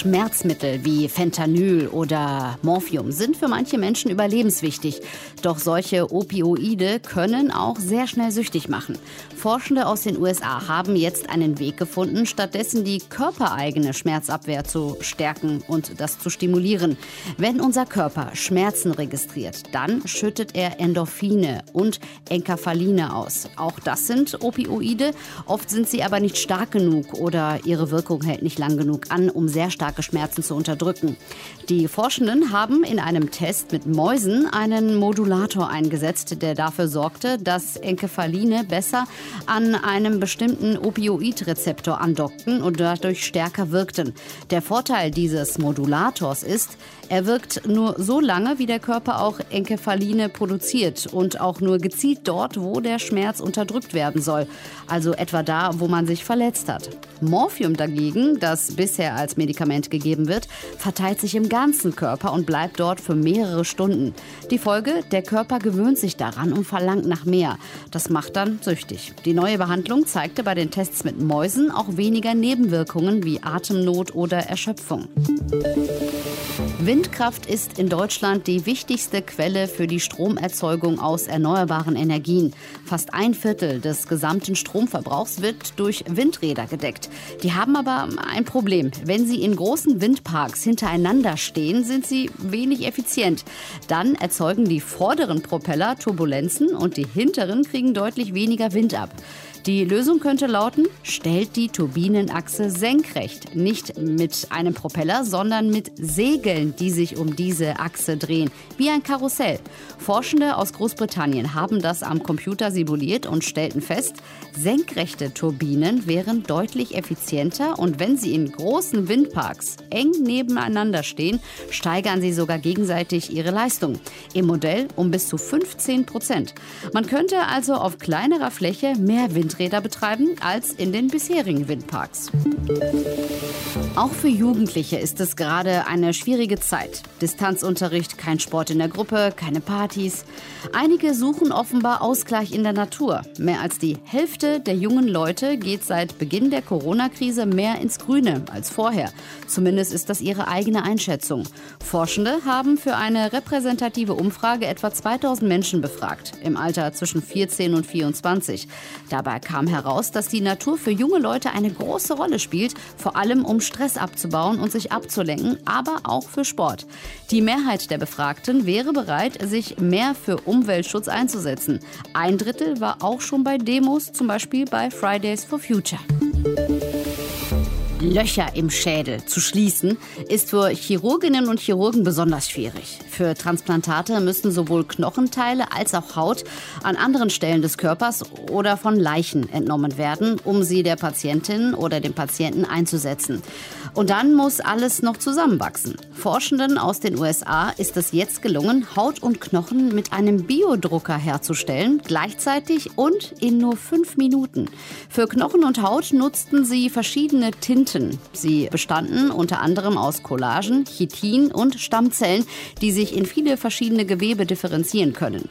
Schmerzmittel wie Fentanyl oder Morphium sind für manche Menschen überlebenswichtig. Doch solche Opioide können auch sehr schnell süchtig machen. Forschende aus den USA haben jetzt einen Weg gefunden, stattdessen die körpereigene Schmerzabwehr zu stärken und das zu stimulieren. Wenn unser Körper Schmerzen registriert, dann schüttet er Endorphine und Enkaphaline aus. Auch das sind Opioide. Oft sind sie aber nicht stark genug oder ihre Wirkung hält nicht lang genug an, um sehr starke Schmerzen zu unterdrücken. Die Forschenden haben in einem Test mit Mäusen einen Modulator eingesetzt, der dafür sorgte, dass Enkephaline besser an einem bestimmten Opioidrezeptor andockten und dadurch stärker wirkten. Der Vorteil dieses Modulators ist, er wirkt nur so lange, wie der Körper auch Enkephaline produziert und auch nur gezielt dort, wo der Schmerz unterdrückt werden soll, also etwa da, wo man sich verletzt hat. Morphium dagegen, das bisher als Medikament gegeben wird, verteilt sich im ganzen Körper und bleibt dort für mehrere Stunden. Die Folge, der Körper gewöhnt sich daran und verlangt nach mehr. Das macht dann süchtig. Die neue Behandlung zeigte bei den Tests mit Mäusen auch weniger Nebenwirkungen wie Atemnot oder Erschöpfung. Windkraft ist in Deutschland die wichtigste Quelle für die Stromerzeugung aus erneuerbaren Energien. Fast ein Viertel des gesamten Stromverbrauchs wird durch Windräder gedeckt. Die haben aber ein Problem. Wenn sie in großen Windparks hintereinander stehen, sind sie wenig effizient. Dann erzeugen die vorderen Propeller Turbulenzen und die hinteren kriegen deutlich weniger Wind ab. Die Lösung könnte lauten, stellt die Turbinenachse senkrecht. Nicht mit einem Propeller, sondern mit Segeln, die sich um diese Achse drehen, wie ein Karussell. Forschende aus Großbritannien haben das am Computer simuliert und stellten fest, senkrechte Turbinen wären deutlich effizienter und wenn sie in großen Windparks eng nebeneinander stehen, steigern sie sogar gegenseitig ihre Leistung. Im Modell um bis zu 15 Prozent. Man könnte also auf kleinerer Fläche mehr Wind Windräder betreiben als in den bisherigen Windparks. Auch für Jugendliche ist es gerade eine schwierige Zeit. Distanzunterricht, kein Sport in der Gruppe, keine Partys. Einige suchen offenbar Ausgleich in der Natur. Mehr als die Hälfte der jungen Leute geht seit Beginn der Corona-Krise mehr ins Grüne als vorher. Zumindest ist das ihre eigene Einschätzung. Forschende haben für eine repräsentative Umfrage etwa 2000 Menschen befragt, im Alter zwischen 14 und 24. Dabei kam heraus, dass die Natur für junge Leute eine große Rolle spielt, vor allem um Stress abzubauen und sich abzulenken, aber auch für Sport. Die Mehrheit der Befragten wäre bereit, sich mehr für Umweltschutz einzusetzen. Ein Drittel war auch schon bei Demos, zum Beispiel bei Fridays for Future. Löcher im Schädel zu schließen, ist für Chirurginnen und Chirurgen besonders schwierig. Für Transplantate müssen sowohl Knochenteile als auch Haut an anderen Stellen des Körpers oder von Leichen entnommen werden, um sie der Patientin oder dem Patienten einzusetzen. Und dann muss alles noch zusammenwachsen. Forschenden aus den USA ist es jetzt gelungen, Haut und Knochen mit einem Biodrucker herzustellen, gleichzeitig und in nur fünf Minuten. Für Knochen und Haut nutzten sie verschiedene Tinten. Sie bestanden unter anderem aus Collagen, Chitin und Stammzellen, die sich in viele verschiedene Gewebe differenzieren können.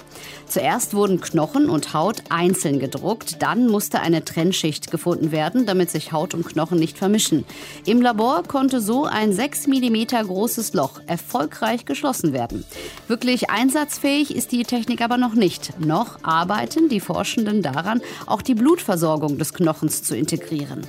Zuerst wurden Knochen und Haut einzeln gedruckt, dann musste eine Trennschicht gefunden werden, damit sich Haut und Knochen nicht vermischen. Im Labor konnte so ein 6 mm großes Loch erfolgreich geschlossen werden. Wirklich einsatzfähig ist die Technik aber noch nicht. Noch arbeiten die Forschenden daran, auch die Blutversorgung des Knochens zu integrieren.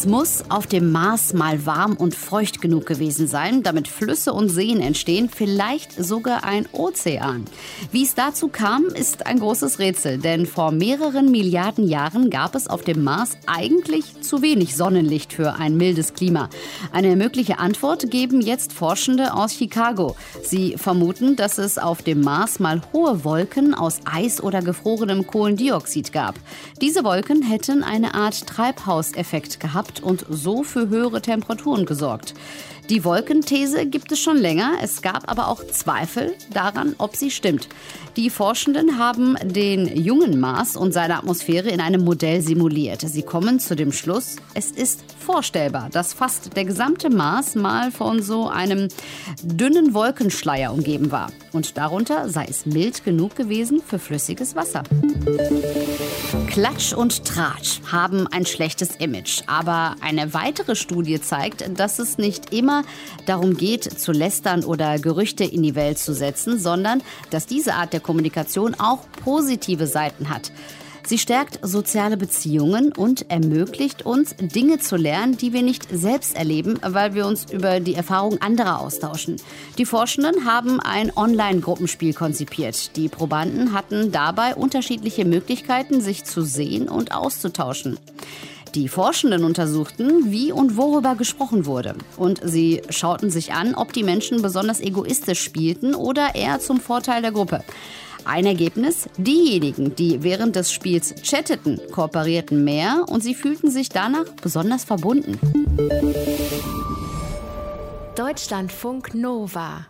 Es muss auf dem Mars mal warm und feucht genug gewesen sein, damit Flüsse und Seen entstehen, vielleicht sogar ein Ozean. Wie es dazu kam, ist ein großes Rätsel, denn vor mehreren Milliarden Jahren gab es auf dem Mars eigentlich zu wenig Sonnenlicht für ein mildes Klima. Eine mögliche Antwort geben jetzt Forschende aus Chicago. Sie vermuten, dass es auf dem Mars mal hohe Wolken aus Eis oder gefrorenem Kohlendioxid gab. Diese Wolken hätten eine Art Treibhauseffekt gehabt und so für höhere Temperaturen gesorgt. Die Wolkenthese gibt es schon länger. Es gab aber auch Zweifel daran, ob sie stimmt. Die Forschenden haben den jungen Mars und seine Atmosphäre in einem Modell simuliert. Sie kommen zu dem Schluss, es ist vorstellbar, dass fast der gesamte Mars mal von so einem dünnen Wolkenschleier umgeben war. Und darunter sei es mild genug gewesen für flüssiges Wasser. Klatsch und Tratsch haben ein schlechtes Image. Aber eine weitere Studie zeigt, dass es nicht darum geht, zu lästern oder Gerüchte in die Welt zu setzen, sondern dass diese Art der Kommunikation auch positive Seiten hat. Sie stärkt soziale Beziehungen und ermöglicht uns, Dinge zu lernen, die wir nicht selbst erleben, weil wir uns über die Erfahrung anderer austauschen. Die Forschenden haben ein Online-Gruppenspiel konzipiert. Die Probanden hatten dabei unterschiedliche Möglichkeiten, sich zu sehen und auszutauschen. Die Forschenden untersuchten, wie und worüber gesprochen wurde. Und sie schauten sich an, ob die Menschen besonders egoistisch spielten oder eher zum Vorteil der Gruppe. Ein Ergebnis? Diejenigen, die während des Spiels chatteten, kooperierten mehr und sie fühlten sich danach besonders verbunden. Deutschlandfunk Nova